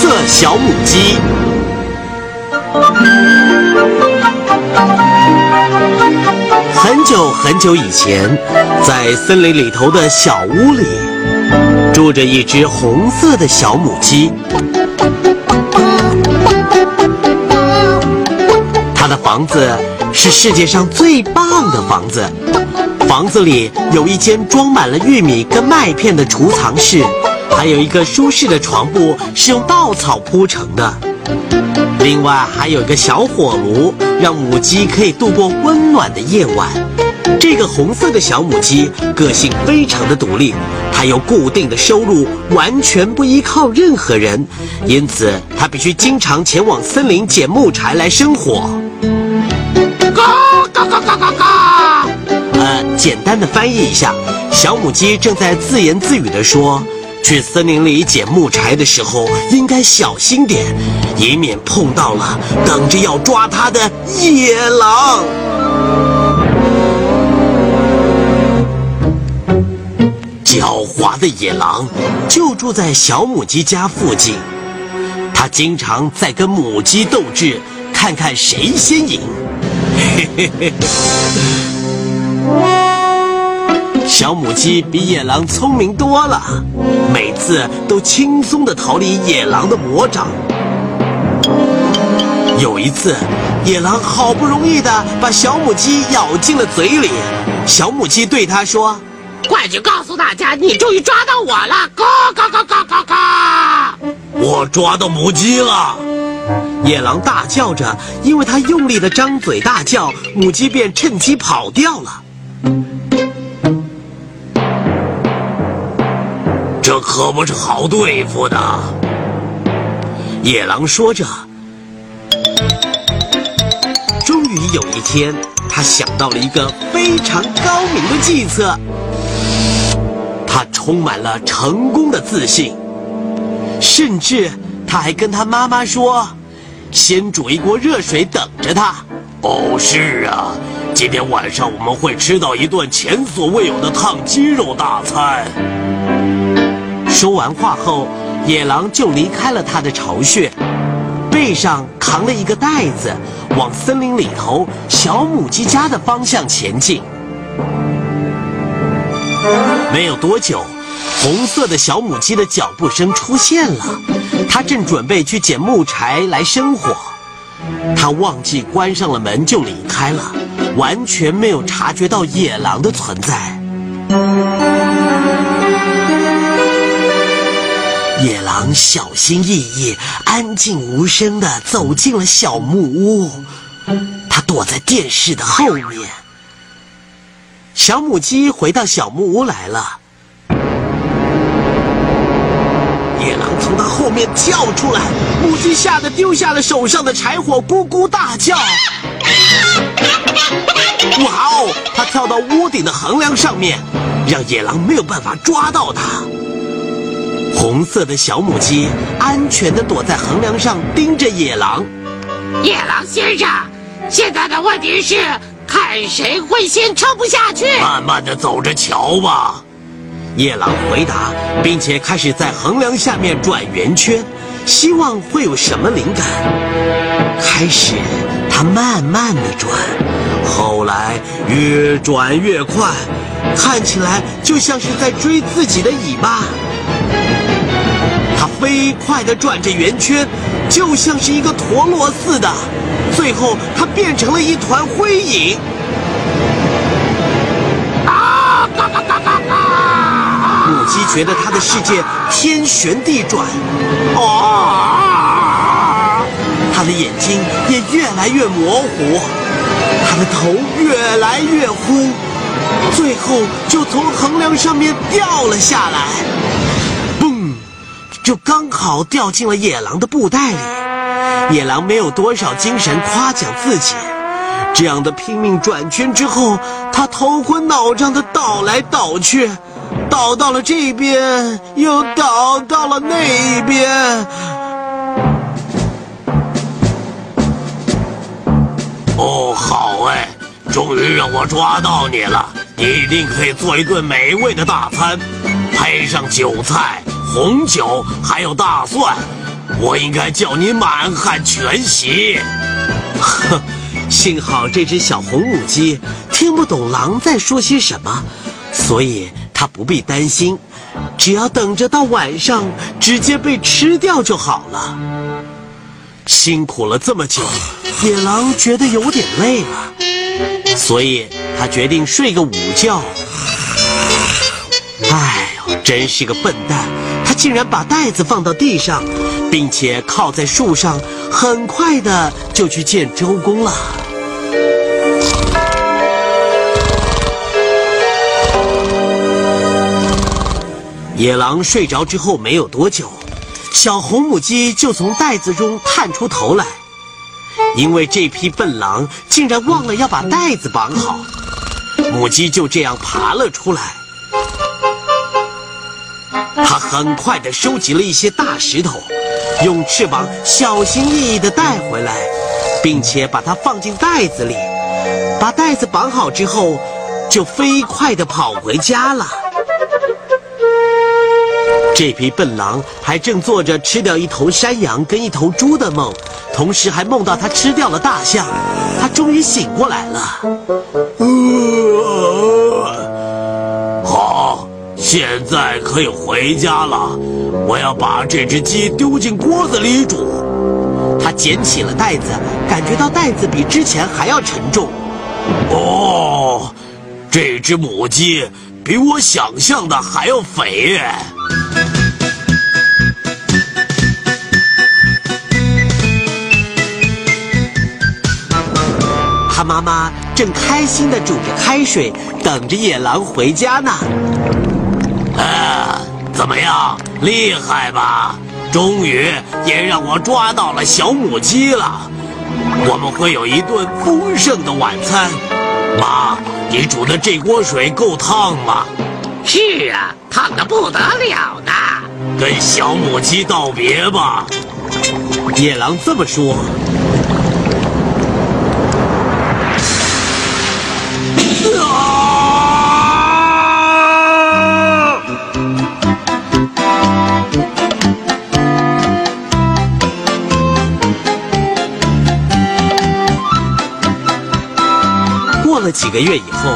色小母鸡。很久很久以前，在森林里头的小屋里，住着一只红色的小母鸡。它的房子是世界上最棒的房子。房子里有一间装满了玉米跟麦片的储藏室，还有一个舒适的床铺是用稻草铺成的。另外还有一个小火炉，让母鸡可以度过温暖的夜晚。这个红色的小母鸡个性非常的独立，它有固定的收入，完全不依靠任何人，因此它必须经常前往森林捡木柴来生火。嘎嘎嘎嘎嘎嘎！呃，简单的翻译一下，小母鸡正在自言自语地说：“去森林里捡木柴的时候，应该小心点，以免碰到了等着要抓它的野狼。”狡猾的野狼就住在小母鸡家附近，它经常在跟母鸡斗智，看看谁先赢。嘿嘿嘿。小母鸡比野狼聪明多了，每次都轻松地逃离野狼的魔掌。有一次，野狼好不容易地把小母鸡咬进了嘴里，小母鸡对它说：“快去告诉大家，你终于抓到我了！”嘎嘎嘎嘎嘎嘎！我抓到母鸡了！野狼大叫着，因为它用力地张嘴大叫，母鸡便趁机跑掉了。这可不是好对付的。野狼说着，终于有一天，他想到了一个非常高明的计策。他充满了成功的自信，甚至他还跟他妈妈说：“先煮一锅热水等着他。”哦，是啊，今天晚上我们会吃到一顿前所未有的烫鸡肉大餐。说完话后，野狼就离开了他的巢穴，背上扛了一个袋子，往森林里头小母鸡家的方向前进。没有多久，红色的小母鸡的脚步声出现了，它正准备去捡木柴来生火。它忘记关上了门就离开了，完全没有察觉到野狼的存在。野狼小心翼翼、安静无声地走进了小木屋，它躲在电视的后面。小母鸡回到小木屋来了，野狼从它后面跳出来，母鸡吓得丢下了手上的柴火，咕咕大叫。哇哦！它跳到屋顶的横梁上面，让野狼没有办法抓到它。红色的小母鸡安全地躲在横梁上，盯着野狼。野狼先生，现在的问题是看谁会先撑不下去。慢慢地走着瞧吧，野狼回答，并且开始在横梁下面转圆圈，希望会有什么灵感。开始，它慢慢的转，后来越转越快，看起来就像是在追自己的尾巴。它飞快地转着圆圈，就像是一个陀螺似的。最后，它变成了一团灰影。啊！嘎嘎嘎嘎嘎！母鸡觉得它的世界天旋地转，啊！它的眼睛也越来越模糊，它的头越来越昏，最后就从横梁上面掉了下来。就刚好掉进了野狼的布袋里，野狼没有多少精神夸奖自己，这样的拼命转圈之后，他头昏脑胀的倒来倒去，倒到了这边，又倒到了那一边。哦，好哎，终于让我抓到你了，你一定可以做一顿美味的大餐，配上韭菜。红酒，还有大蒜。我应该叫你满汉全席。呵，幸好这只小红母鸡听不懂狼在说些什么，所以它不必担心，只要等着到晚上直接被吃掉就好了。辛苦了这么久，野狼觉得有点累了，所以他决定睡个午觉。哎呦，真是个笨蛋！他竟然把袋子放到地上，并且靠在树上，很快的就去见周公了。野狼睡着之后没有多久。小红母鸡就从袋子中探出头来，因为这匹笨狼竟然忘了要把袋子绑好，母鸡就这样爬了出来。很快地收集了一些大石头，用翅膀小心翼翼地带回来，并且把它放进袋子里。把袋子绑好之后，就飞快地跑回家了。这匹笨狼还正做着吃掉一头山羊跟一头猪的梦，同时还梦到它吃掉了大象。它终于醒过来了。好，现在可以回家了。我要把这只鸡丢进锅子里煮。他捡起了袋子，感觉到袋子比之前还要沉重。哦，这只母鸡比我想象的还要肥。他妈妈正开心的煮着开水，等着野狼回家呢。啊，怎么样，厉害吧？终于也让我抓到了小母鸡了。我们会有一顿丰盛的晚餐。妈，你煮的这锅水够烫吗？是啊，烫的不得了呢。跟小母鸡道别吧。野狼这么说。过几个月以后，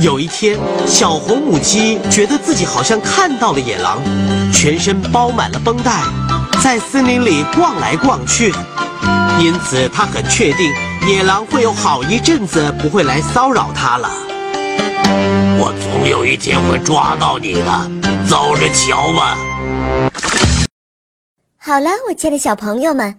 有一天，小红母鸡觉得自己好像看到了野狼，全身包满了绷带，在森林里逛来逛去。因此，它很确定野狼会有好一阵子不会来骚扰它了。我总有一天会抓到你的，走着瞧吧。好了，我亲爱的小朋友们。